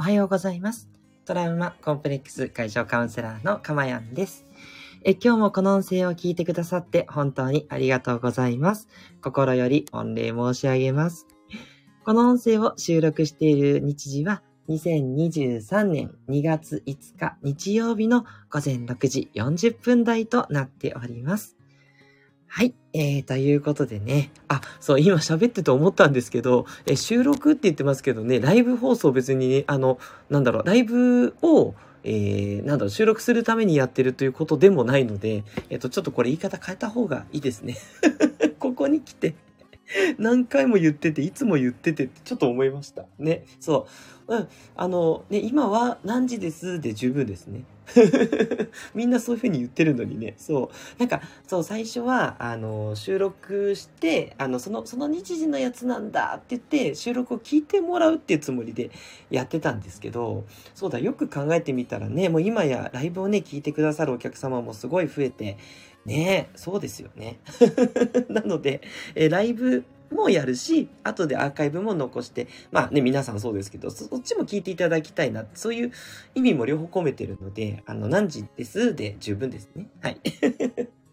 おはようございます。トラウマコンプレックス解消カウンセラーのかまやんです。え今日もこの音声を聞いてくださって本当にありがとうございます。心より御礼申し上げます。この音声を収録している日時は2023年2月5日日曜日の午前6時40分台となっております。はい。えー、ということでね。あ、そう、今喋ってて思ったんですけど、え収録って言ってますけどね、ライブ放送別にね、あの、なんだろう、ライブを、えー、なんだろう、収録するためにやってるということでもないので、えっ、と、ちょっとこれ言い方変えた方がいいですね。ここに来て、何回も言ってて、いつも言っててってちょっと思いました。ね。そう。うん。あの、ね、今は何時ですで十分ですね。みんなそういう風に言ってるのにね。そう。なんか、そう、最初は、あの、収録して、あの、その、その日時のやつなんだって言って、収録を聞いてもらうっていうつもりでやってたんですけど、そうだ、よく考えてみたらね、もう今やライブをね、聞いてくださるお客様もすごい増えて、ねそうですよね。なので、えライブもやるし、後でアーカイブも残して、まあね、皆さんそうですけど、そっちも聞いていただきたいな、そういう意味も両方込めてるので、あの、何時です？で十分ですね。はい。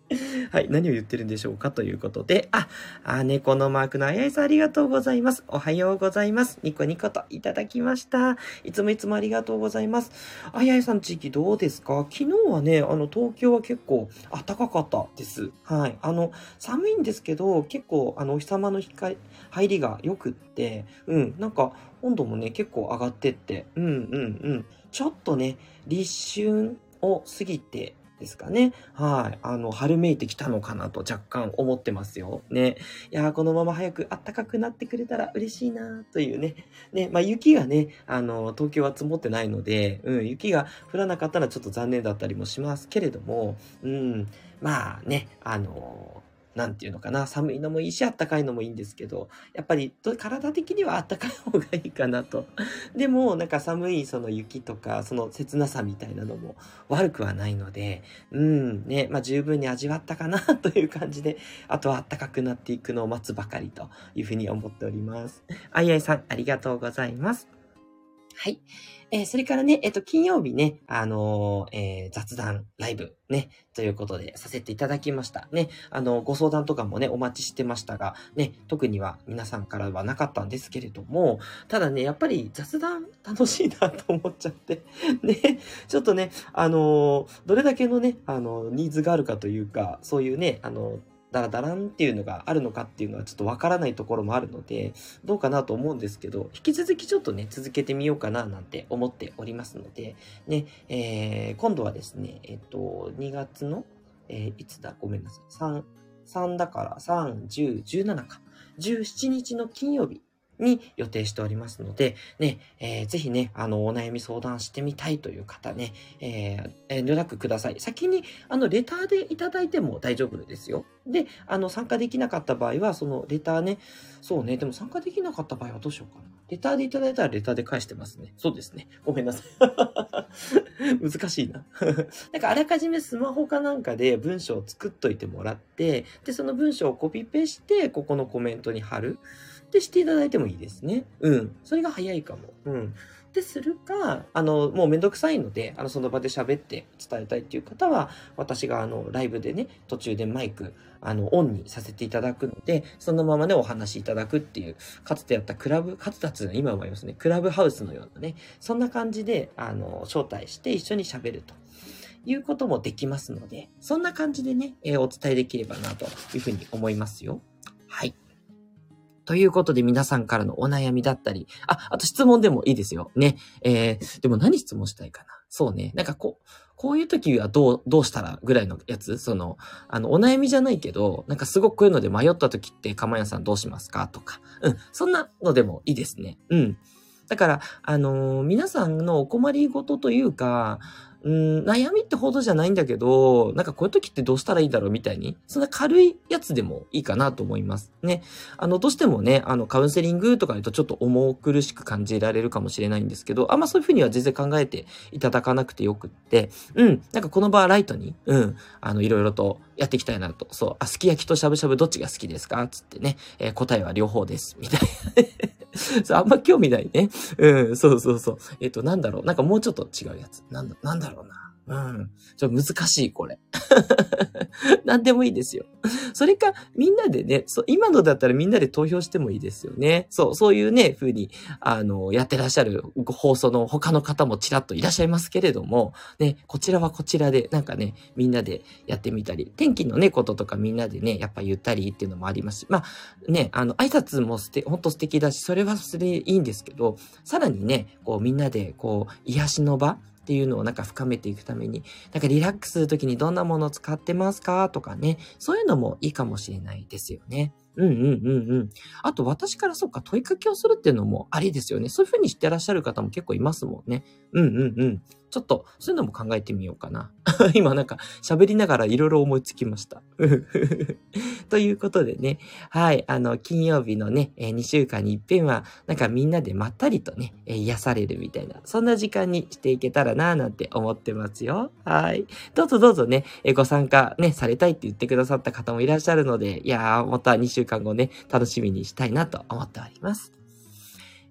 はい。何を言ってるんでしょうかということで、あ、あ、猫のマークのあやいさんありがとうございます。おはようございます。ニコニコといただきました。いつもいつもありがとうございます。あやいさん地域どうですか？昨日はね、あの、東京は結構暖かかったです。はい。あの、寒いんですけど、結構、あの、お日様の光、入りが良くって、うん、なんか、温度もね、結構上がってって、うんうんうん。ちょっとね、立春を過ぎて、ですかね。はい。あの、春めいてきたのかなと若干思ってますよ。ね。いやーこのまま早く暖かくなってくれたら嬉しいなというね。ね。まあ、雪がね、あの、東京は積もってないので、うん、雪が降らなかったらちょっと残念だったりもしますけれども、うん、まあね、あのなんていうのかな、寒いのもいいし、暖かいのもいいんですけど、やっぱり体的には暖かい方がいいかなと。でも、なんか寒いその雪とか、その切なさみたいなのも悪くはないので、うん、ね、まあ十分に味わったかなという感じで、あとは暖かくなっていくのを待つばかりというふうに思っております。あいあいさん、ありがとうございます。はい。えーそれからね、えっ、と、金曜日ね、あのーえー雑談ライブね、ということでさせていただきました。ね、あの、ご相談とかもね、お待ちしてましたが、ね、特には皆さんからはなかったんですけれども、ただね、やっぱり雑談楽しいなと思っちゃって、ね、ちょっとね、あのどれだけのね、あのニーズがあるかというか、そういうね、あのダラダランっていうのがあるのかっていうのはちょっとわからないところもあるので、どうかなと思うんですけど、引き続きちょっとね、続けてみようかななんて思っておりますので、ね、えー今度はですね、えっと、2月の、えーいつだ？ごめんなさい。3、3だから、3、10、17か。17日の金曜日に予定しておりますので、ね、えーぜひね、あの、お悩み相談してみたいという方ね、えー遠慮なくください。先に、あの、レターでいただいても大丈夫ですよ。で、あの、参加できなかった場合は、そのレターね、そうね、でも参加できなかった場合はどうしようかな。レターでいただいたらレターで返してますね。そうですね。ごめんなさい。難しいな。なんかあらかじめスマホかなんかで文章を作っといてもらって、で、その文章をコピペして、ここのコメントに貼る。ってしていただいてもいいですね。うん。それが早いかも。うん。ってするか、あの、もうめんどくさいので、あの、その場で喋って伝えたいっていう方は、私があの、ライブでね、途中でマイク、あの、オンにさせていただくので、そのままね、お話しいただくっていう、かつてやったクラブ、かつてやった今思いますね、クラブハウスのようなね、そんな感じで、あの、招待して一緒に喋ると。いうこともできますので、そんな感じでね、えーお伝えできればなというふうに思いますよ。はい。ということで皆さんからのお悩みだったり、あ、あと質問でもいいですよ。ね。えー、でも何質問したいかな。そうね。なんかこう、こういう時はどう、どうしたらぐらいのやつ？その、あの、お悩みじゃないけど、なんかすごくこういうので迷った時って、かまやさんどうしますか？とか。うん。そんなのでもいいですね。うん。だから、あのー皆さんのお困りごとというか、うん、悩みってほどじゃないんだけど、なんかこういう時ってどうしたらいいだろうみたいに、そんな軽いやつでもいいかなと思います。ね。あの、どうしてもね、あの、カウンセリングとか言うとちょっと重苦しく感じられるかもしれないんですけど、あんまそういうふうには全然考えていただかなくてよくって、うん、なんかこの場はライトに、うん、あの、いろいろとやっていきたいなと。そう、あ、すき焼きとしゃぶしゃぶどっちが好きですかつってね、えー答えは両方です。みたいな。そうあんま興味ないね。うん、そうそうそう。えっと、なんだろう。なんかもうちょっと違うやつ。なんだ、なんだろうな。うん。ちょっと難しい、これ。何でもいいですよ。それか、みんなでね、そ、今のだったらみんなで投票してもいいですよね。そう、そういうね、風に、あの、やってらっしゃる放送の他の方もちらっといらっしゃいますけれども、ね、こちらはこちらで、なんかね、みんなでやってみたり、天気のね、こととかみんなでね、やっぱ言ったりっていうのもありますし、まあ、ね、あの、挨拶もすて、ほんと素敵だし、それはそれでいいんですけど、さらにね、こう、みんなで、こう、癒しの場、っていうのをなんか深めていくために、なんかリラックスするときにどんなものを使ってますかとかね、そういうのもいいかもしれないですよね。うんうんうんうん。あと私からそうか問いかけをするっていうのもありですよね。そういうふうにしてらっしゃる方も結構いますもんね。うんうんうん。ちょっと、そういうのも考えてみようかな。今なんか喋りながらいろいろ思いつきました。ということでね、はい、あの、金曜日のね、え、2週間に一遍は、なんかみんなでまったりとね、え、癒されるみたいな、そんな時間にしていけたらなぁなんて思ってますよ。はい。どうぞどうぞね、え、ご参加ね、されたいって言ってくださった方もいらっしゃるので、いやー、また2週間後ね、楽しみにしたいなと思っております。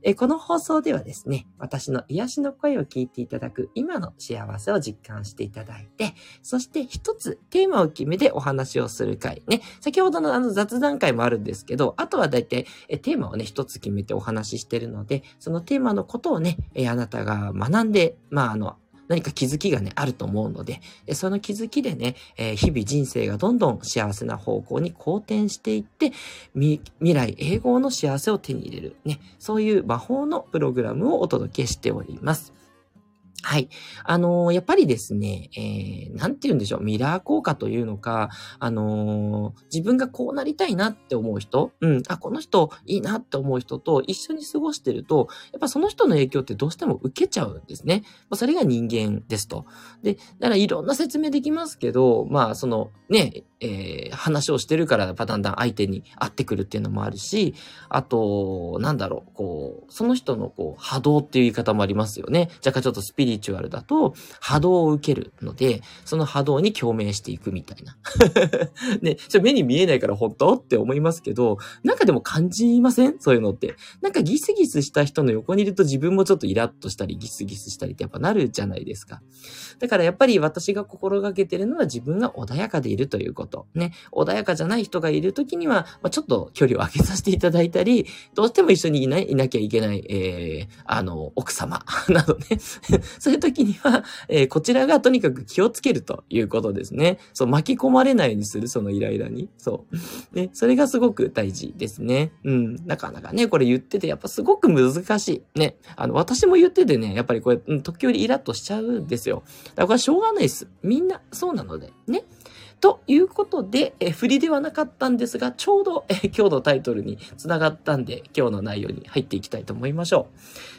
えこの放送ではですね、私の癒しの声を聞いていただく今の幸せを実感していただいて、そして一つテーマを決めてお話をする回ね。先ほどのあの雑談会もあるんですけど、あとはだいたいテーマをね、一つ決めてお話ししてるので、そのテーマのことをね、えあなたが学んで、まああの、何か気づきがね、あると思うので、その気づきでね、えー、日々人生がどんどん幸せな方向に好転していって、未来永劫の幸せを手に入れる、ね、そういう魔法のプログラムをお届けしております。はい。あのー、やっぱりですね、えー、なんて言うんでしょう、ミラー効果というのか、あのー、自分がこうなりたいなって思う人、うん、あ、この人いいなって思う人と一緒に過ごしてると、やっぱその人の影響ってどうしても受けちゃうんですね。まあ、それが人間ですと。で、だからいろんな説明できますけど、まあ、その、ね、えー、話をしてるから、やっぱだんだん相手に会ってくるっていうのもあるし、あと、なんだろう、こう、その人のこう、波動っていう言い方もありますよね。若干ちょっとスピリチュアルだと、波動を受けるので、その波動に共鳴していくみたいな。ね、それ目に見えないから本当？って思いますけど、なんかでも感じません？そういうのって。なんかギスギスした人の横にいると自分もちょっとイラッとしたり、ギスギスしたりってやっぱなるじゃないですか。だからやっぱり私が心がけてるのは自分が穏やかでいるということ。と、ね、穏やかじゃない人がいるときには、まあ、ちょっと距離を空けさせていただいたり、どうしても一緒にいない、いなきゃいけない、えー、あの、奥様 などね そういう時には、えー、こちらがとにかく気をつけるということですね。そう、巻き込まれないようにする、そのイライラに。そう。ね、それがすごく大事ですね。うん。なかなかね、これ言ってて、やっぱすごく難しい。ね。あの、私も言っててね、やっぱりこれ、うん、時折イラッとしちゃうんですよ。だからこれはしょうがないです。みんなそうなので、ね。ということで、え振りではなかったんですが、ちょうど、え今日のタイトルにつながったんで、今日の内容に入っていきたいと思いましょ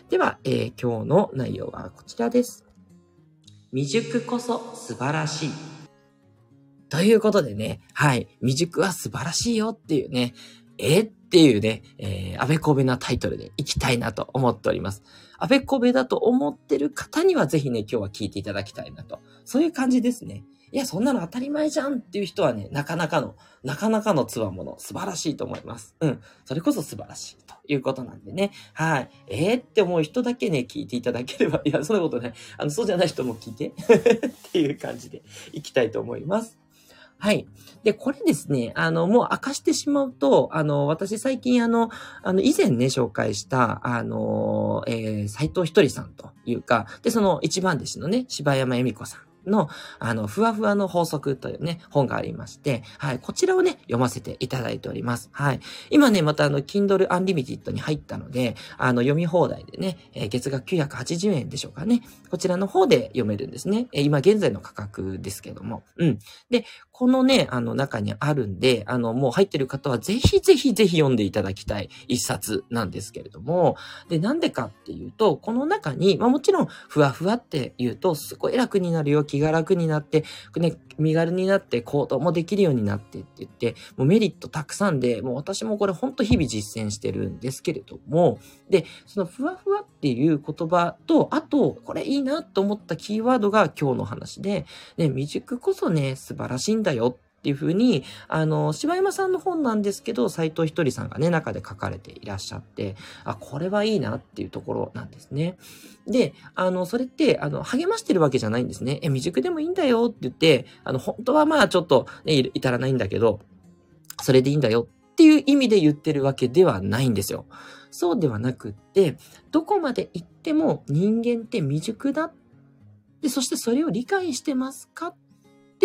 う。では、えー、今日の内容はこちらです。未熟こそ素晴らしい。ということでね、はい、未熟は素晴らしいよっていうね、えっていうね、えー、あべこべなタイトルでいきたいなと思っております。あべこべだと思ってる方にはぜひね、今日は聞いていただきたいなと。そういう感じですね。いや、そんなの当たり前じゃんっていう人はね、なかなかの、なかなかのつわもの、素晴らしいと思います。うん。それこそ素晴らしいということなんでね。はい。えー、って思う人だけね、聞いていただければ、いや、そんなことない。あの、そうじゃない人も聞いて っていう感じでいきたいと思います。はい。で、これですね、あの、もう明かしてしまうと、あの、私最近あの、あの、以前ね、紹介した、あの、えー、斎藤ひとりさんというか、で、その一番弟子のね、柴山恵美子さん。の、あの、ふわふわの法則というね、本がありまして、はい、こちらをね、読ませていただいております。はい。今ね、またあの、Kindle Unlimited に入ったので、あの、読み放題でね、えー、月額980円でしょうかね。こちらの方で読めるんですね。えー、今現在の価格ですけども。うん。で、このね、あの中にあるんで、あの、もう入ってる方はぜひぜひぜひ読んでいただきたい一冊なんですけれども、で、なんでかっていうと、この中に、まあもちろん、ふわふわって言うと、すごい楽になるよ、気が楽になって、ね、身軽になって行動もできるようになってって言って、もうメリットたくさんで、もう私もこれほんと日々実践してるんですけれども、で、そのふわふわっていう言葉と、あと、これいいなと思ったキーワードが今日の話で、ね、未熟こそね、素晴らしいんだよっていうふうに、あの、柴山さんの本なんですけど、斎藤ひとりさんがね、中で書かれていらっしゃって、あ、これはいいなっていうところなんですね。で、あの、それって、あの、励ましてるわけじゃないんですね。え、未熟でもいいんだよって言って、あの、本当はまあちょっと、ね、至らないんだけど、それでいいんだよっていう意味で言ってるわけではないんですよ。そうではなくって、どこまで行っても人間って未熟だ。で、そしてそれを理解してますかっ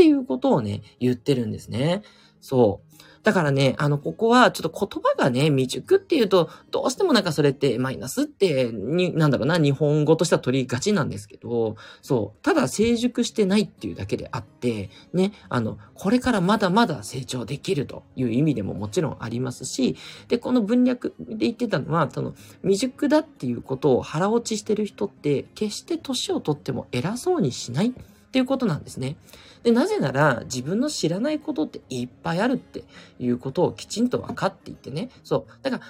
ていうことをね、言ってるんですね。そう。だからね、あの、ここはちょっと言葉がね、未熟っていうと、どうしてもなんかそれってマイナスって、に、なんだろうな、日本語としては取りがちなんですけど、そう、ただ成熟してないっていうだけであって、ね、あの、これからまだまだ成長できるという意味でももちろんありますし、で、この文脈で言ってたのは、その、未熟だっていうことを腹落ちしてる人って、決して年をとっても偉そうにしないっていうことなんですね。で、なぜなら自分の知らないことっていっぱいあるっていうことをきちんと分かっていてね。そう。だから、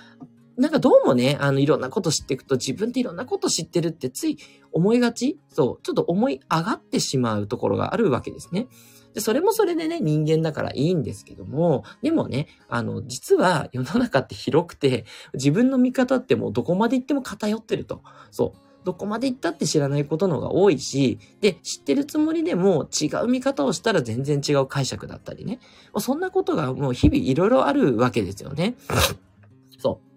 なんかどうもね、あの、いろんなこと知っていくと自分っていろんなこと知ってるってつい思いがちそう。ちょっと思い上がってしまうところがあるわけですね。で、それもそれでね、人間だからいいんですけども、でもね、あの、実は世の中って広くて、自分の見方ってもうどこまで行っても偏ってると。そう。どこまで行ったって知らないことの方が多いし、で、知ってるつもりでも違う見方をしたら全然違う解釈だったりね。そんなことがもう日々いろいろあるわけですよね。そう。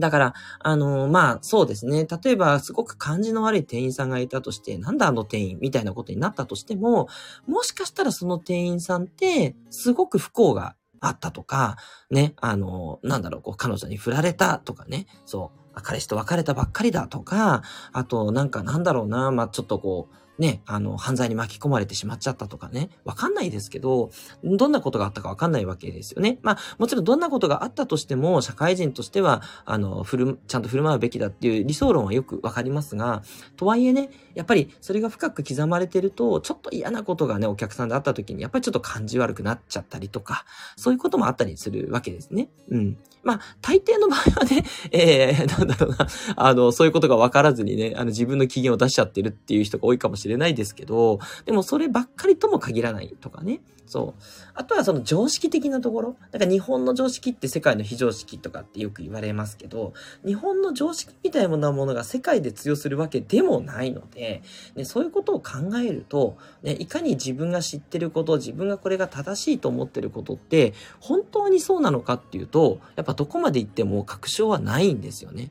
だから、あのー、まあ、そうですね。例えば、すごく感じの悪い店員さんがいたとして、なんだあの店員みたいなことになったとしても、もしかしたらその店員さんって、すごく不幸があったとか、ね、あのー、なんだろう、こう、彼女に振られたとかね、そう。彼氏と別れたばっかりだとか、あとなんかなんだろうな、まあ、ちょっとこう、ね、あの、犯罪に巻き込まれてしまっちゃったとかね、わかんないですけど、どんなことがあったかわかんないわけですよね。まあ、もちろんどんなことがあったとしても、社会人としては、あの、ふる、ちゃんと振る舞うべきだっていう理想論はよくわかりますが、とはいえね、やっぱりそれが深く刻まれてると、ちょっと嫌なことがね、お客さんであった時に、やっぱりちょっと感じ悪くなっちゃったりとか、そういうこともあったりするわけですね。うん。まあ、大抵の場合はね、えー、なんだろうな、あの、そういうことがわからずにね、あの、自分の機嫌を出しちゃってるっていう人が多いかもしれないですけど、でもそればっかりとも限らないとかね。そう。あとはその常識的なところ。だから日本の常識って世界の非常識とかってよく言われますけど、日本の常識みたいなものが世界で通用するわけでもないので、ね、そういうことを考えると、ね、いかに自分が知ってること、自分がこれが正しいと思ってることって、本当にそうなのかっていうと、やっぱどこまで行っても確証はないんですよね。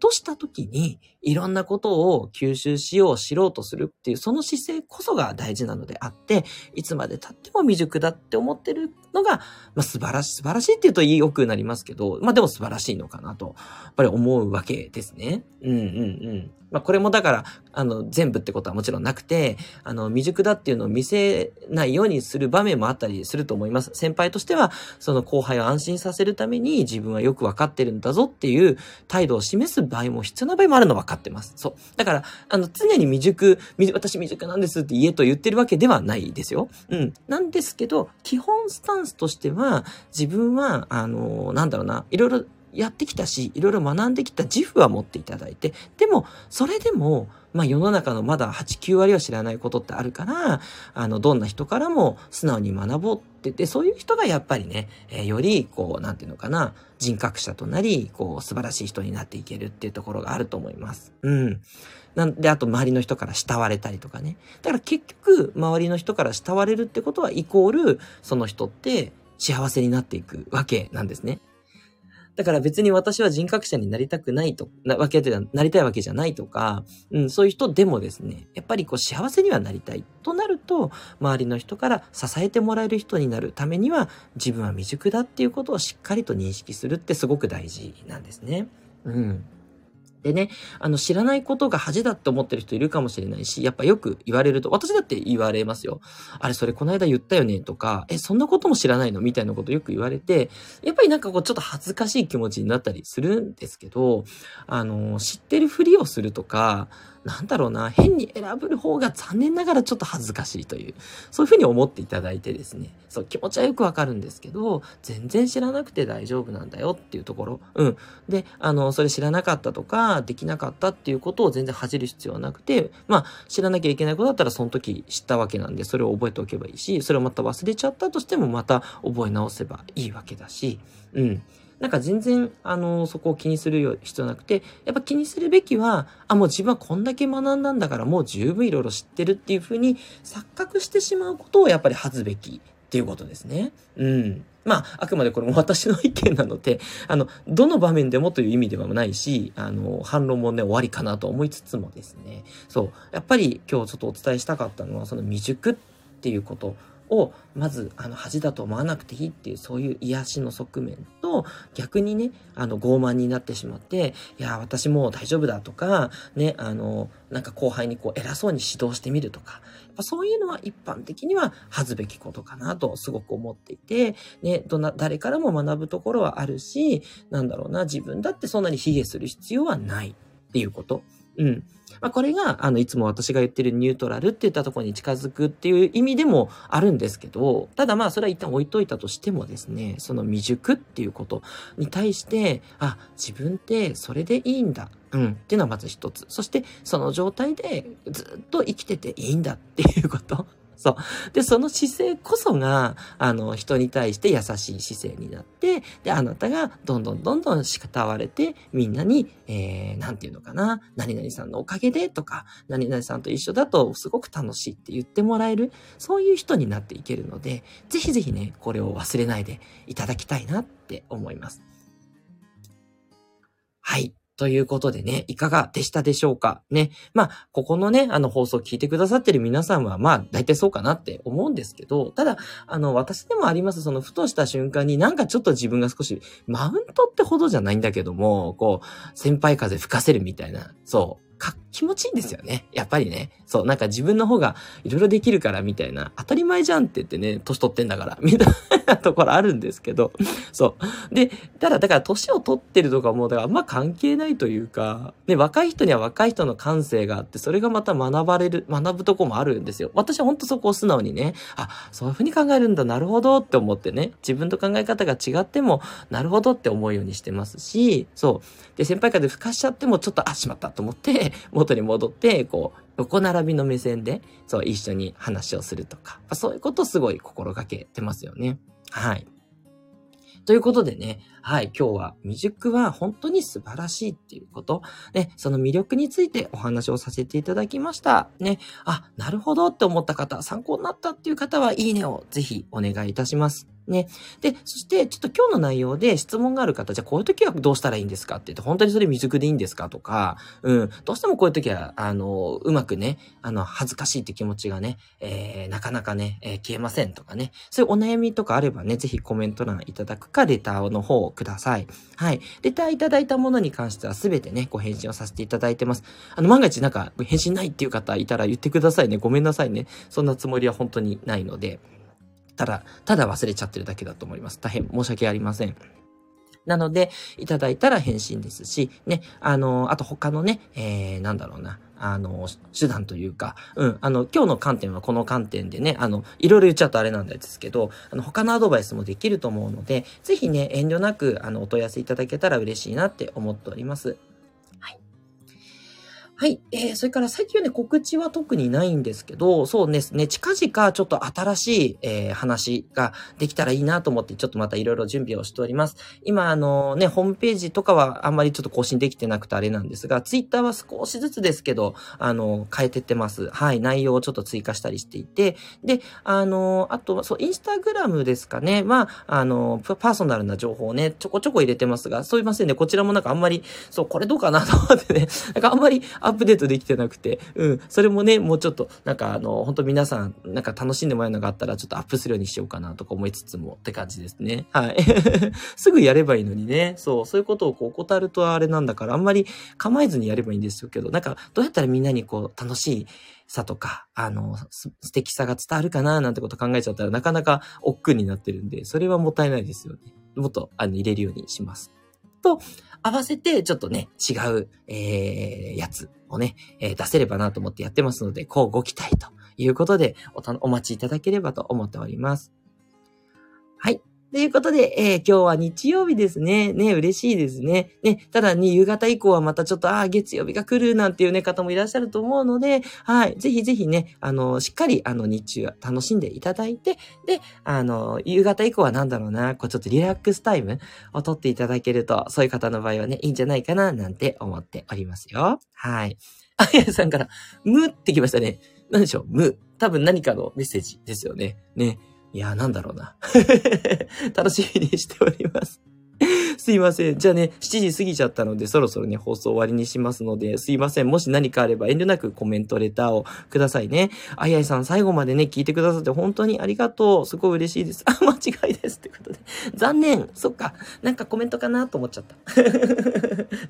とした時に、いろんなことを吸収しよう、知ろうとするっていう、その姿勢こそが大事なのであって、いつまで経っても未熟だって思ってるのが、まあ、素晴らしい、素晴らしいって言うと良くなりますけど、まあでも素晴らしいのかなと、やっぱり思うわけですね。うんうんうん。まあ、これもだから、あの、全部ってことはもちろんなくて、あの、未熟だっていうのを見せないようにする場面もあったりすると思います。先輩としては、その後輩を安心させるために自分はよくわかってるんだぞっていう態度を示す場合も必要な場合もあるの分買ってます。そう。だから、あの、常に未熟、私未熟なんですって言えと言ってるわけではないですよ。うん。なんですけど、基本スタンスとしては、自分は、あの、なんだろうな、いろいろやってきたし、いろいろ学んできた自負は持っていただいて、でも、それでも、まあ世の中のまだ8、9割は知らないことってあるから、あの、どんな人からも素直に学ぼうってて、そういう人がやっぱりね、えー、より、こう、なんていうのかな、人格者となり、こう、素晴らしい人になっていけるっていうところがあると思います。うん。なんで、あと周りの人から慕われたりとかね。だから結局、周りの人から慕われるってことは、イコール、その人って幸せになっていくわけなんですね。だから別に私は人格者になりたくないと、なわけでは、なりたいわけじゃないとか、うん、そういう人でもですね、やっぱりこう幸せにはなりたいとなると、周りの人から支えてもらえる人になるためには、自分は未熟だっていうことをしっかりと認識するってすごく大事なんですね。うん。でね、あの、知らないことが恥だって思ってる人いるかもしれないし、やっぱよく言われると、私だって言われますよ。あれ、それこの間言ったよねとか、え、そんなことも知らないの？みたいなことよく言われて、やっぱりなんかこう、ちょっと恥ずかしい気持ちになったりするんですけど、あの、知ってるふりをするとか、なんだろうな、変に選ぶ方が残念ながらちょっと恥ずかしいという、そういうふうに思っていただいてですね、そう、気持ちはよくわかるんですけど、全然知らなくて大丈夫なんだよっていうところ。うん。で、あの、それ知らなかったとか、できなかったっていうことを全然恥じる必要はなくて、まあ、知らなきゃいけないことだったらその時知ったわけなんで、それを覚えておけばいいし、それをまた忘れちゃったとしてもまた覚え直せばいいわけだし、うん。なんか全然、あの、そこを気にする必要なくて、やっぱ気にするべきは、あ、もう自分はこんだけ学んだんだからもう十分いろいろ知ってるっていうふうに錯覚してしまうことをやっぱり恥ずべきっていうことですね。うん。まあ、あくまでこれも私の意見なので、あの、どの場面でもという意味ではないし、あの、反論もね、終わりかなと思いつつもですね、そう、やっぱり今日ちょっとお伝えしたかったのは、その未熟っていうことをまずあの恥だと思わなくていいっていうそういう癒しの側面と逆にねあの傲慢になってしまっていや私もう大丈夫だとかねあのなんか後輩にこう偉そうに指導してみるとかやっぱそういうのは一般的には恥ずべきことかなとすごく思っていてねどな誰からも学ぶところはあるしなんだろうな自分だってそんなに卑下する必要はないっていうこと。うん。まあ、これが、あの、いつも私が言ってるニュートラルって言ったところに近づくっていう意味でもあるんですけど、ただまあ、それは一旦置いといたとしてもですね、その未熟っていうことに対して、あ、自分ってそれでいいんだ。うん。っていうのはまず一つ。そして、その状態でずっと生きてていいんだっていうこと。そう。で、その姿勢こそが、あの、人に対して優しい姿勢になって、で、あなたがどんどんどんどん叱われて、みんなに、えー、なんていうのかな、何々さんのおかげでとか、何々さんと一緒だとすごく楽しいって言ってもらえる、そういう人になっていけるので、ぜひぜひね、これを忘れないでいただきたいなって思います。はい。ということでね、いかがでしたでしょうか？ね。まあ、ここのね、あの放送聞いてくださってる皆さんは、まあ、大体そうかなって思うんですけど、ただ、あの、私でもあります、その、ふとした瞬間になんかちょっと自分が少し、マウントってほどじゃないんだけども、こう、先輩風吹かせるみたいな、そう、か、気持ちいいんですよね。やっぱりね。そう、なんか自分の方がいろいろできるからみたいな、当たり前じゃんって言ってね、年取ってんだから、みたいな ところあるんですけど、そう。で、ただ、だから年を取ってるとかも、だからあんま関係ないというか、ね、若い人には若い人の感性があって、それがまた学ばれる、学ぶとこもあるんですよ。私は本当そこを素直にね、あ、そういうふうに考えるんだ、なるほどって思ってね、自分と考え方が違っても、なるほどって思うようにしてますし、そう。で、先輩からで吹かしちゃっても、ちょっと、あ、しまったと思って、元に戻って、こう、横並びの目線で、そう、一緒に話をするとか、そういうことをすごい心がけてますよね。はい。ということでね、はい、今日は未熟は本当に素晴らしいっていうこと、ね、その魅力についてお話をさせていただきました。ね、あ、なるほどって思った方、参考になったっていう方はいいねをぜひお願いいたします。ね。で、そして、ちょっと今日の内容で質問がある方、じゃあこういう時はどうしたらいいんですか？って言って、本当にそれ未熟でいいんですか？とか、うん、どうしてもこういう時は、あの、うまくね、あの、恥ずかしいって気持ちがね、えー、なかなかね、えー、消えませんとかね、そういうお悩みとかあればね、ぜひコメント欄いただくか、レターの方をください。はい。レターいただいたものに関してはすべてね、ご返信をさせていただいてます。あの、万が一なんか返信ないっていう方いたら言ってくださいね。ごめんなさいね。そんなつもりは本当にないので。ただ、ただ忘れちゃってるだけだと思います。大変申し訳ありません。なので、いただいたら返信ですし、ね、あの、あと他のね、えー、なんだろうな、あの、手段というか、うん、あの、今日の観点はこの観点でね、あの、いろいろ言っちゃうとあれなんですけど、あの、他のアドバイスもできると思うので、ぜひね、遠慮なく、あの、お問い合わせいただけたら嬉しいなって思っております。はい。えー、それから最近はね、告知は特にないんですけど、そうですね、近々ちょっと新しい、えー、話ができたらいいなと思って、ちょっとまたいろいろ準備をしております。今、あのね、ホームページとかはあんまりちょっと更新できてなくてあれなんですが、ツイッターは少しずつですけど、あの、変えてってます。はい。内容をちょっと追加したりしていて、で、あの、あと、そう、インスタグラムですかね、は、あの、パーソナルな情報をね、ちょこちょこ入れてますが、そういませんね、こちらもなんかあんまり、そう、これどうかなと思ってね、なんかあんまりアップデートできてなくて、うん、それもね、もうちょっと、なんかあの、本当皆さん、なんか楽しんでもらえるのがあったら、ちょっとアップするようにしようかなとか思いつつもって感じですね。はい。すぐやればいいのにね、そう、そういうことをこう怠るとあれなんだから、あんまり構えずにやればいいんですけど、なんか、どうやったらみんなにこう、楽しい、さとか、あの、素敵さが伝わるかななんてこと考えちゃったらなかなか億劫になってるんで、それはもったいないですよね。もっと、あの、入れるようにします。と合わせてちょっとね、違う、えー、やつをね、えー、出せればなと思ってやってますので、こうご期待ということでおた、お待ちいただければと思っております。はい。ということで、えー、今日は日曜日ですね。ね、嬉しいですね。ね、ただね、夕方以降はまたちょっと、ああ、月曜日が来るなんていうね、方もいらっしゃると思うので、はい。ぜひぜひね、あの、しっかり、あの、日中は楽しんでいただいて、で、あの、夕方以降はなんだろうな、こう、ちょっとリラックスタイムをとっていただけると、そういう方の場合はね、いいんじゃないかな、なんて思っておりますよ。はい。あやさんから、むってきましたね。何でしょう？む。多分何かのメッセージですよね。ね。いや、なんだろうな。楽しみにしております。すいません。じゃあね、7時過ぎちゃったので、そろそろね、放送終わりにしますので、すいません。もし何かあれば遠慮なくコメント、レターをくださいね。あいあいさん、最後までね、聞いてくださって本当にありがとう。すごい嬉しいです。あ、間違いです。ってことで。残念。そっか。なんかコメントかなと思っちゃった。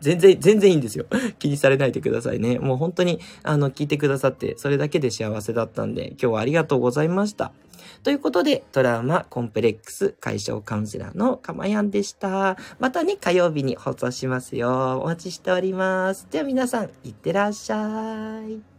全然、全然いいんですよ。気にされないでくださいね。もう本当に、あの、聞いてくださって、それだけで幸せだったんで、今日はありがとうございました。ということで、トラウマコンプレックス解消カウンセラーのかまやんでした。またね、火曜日に放送しますよ。お待ちしております。では皆さん、いってらっしゃい。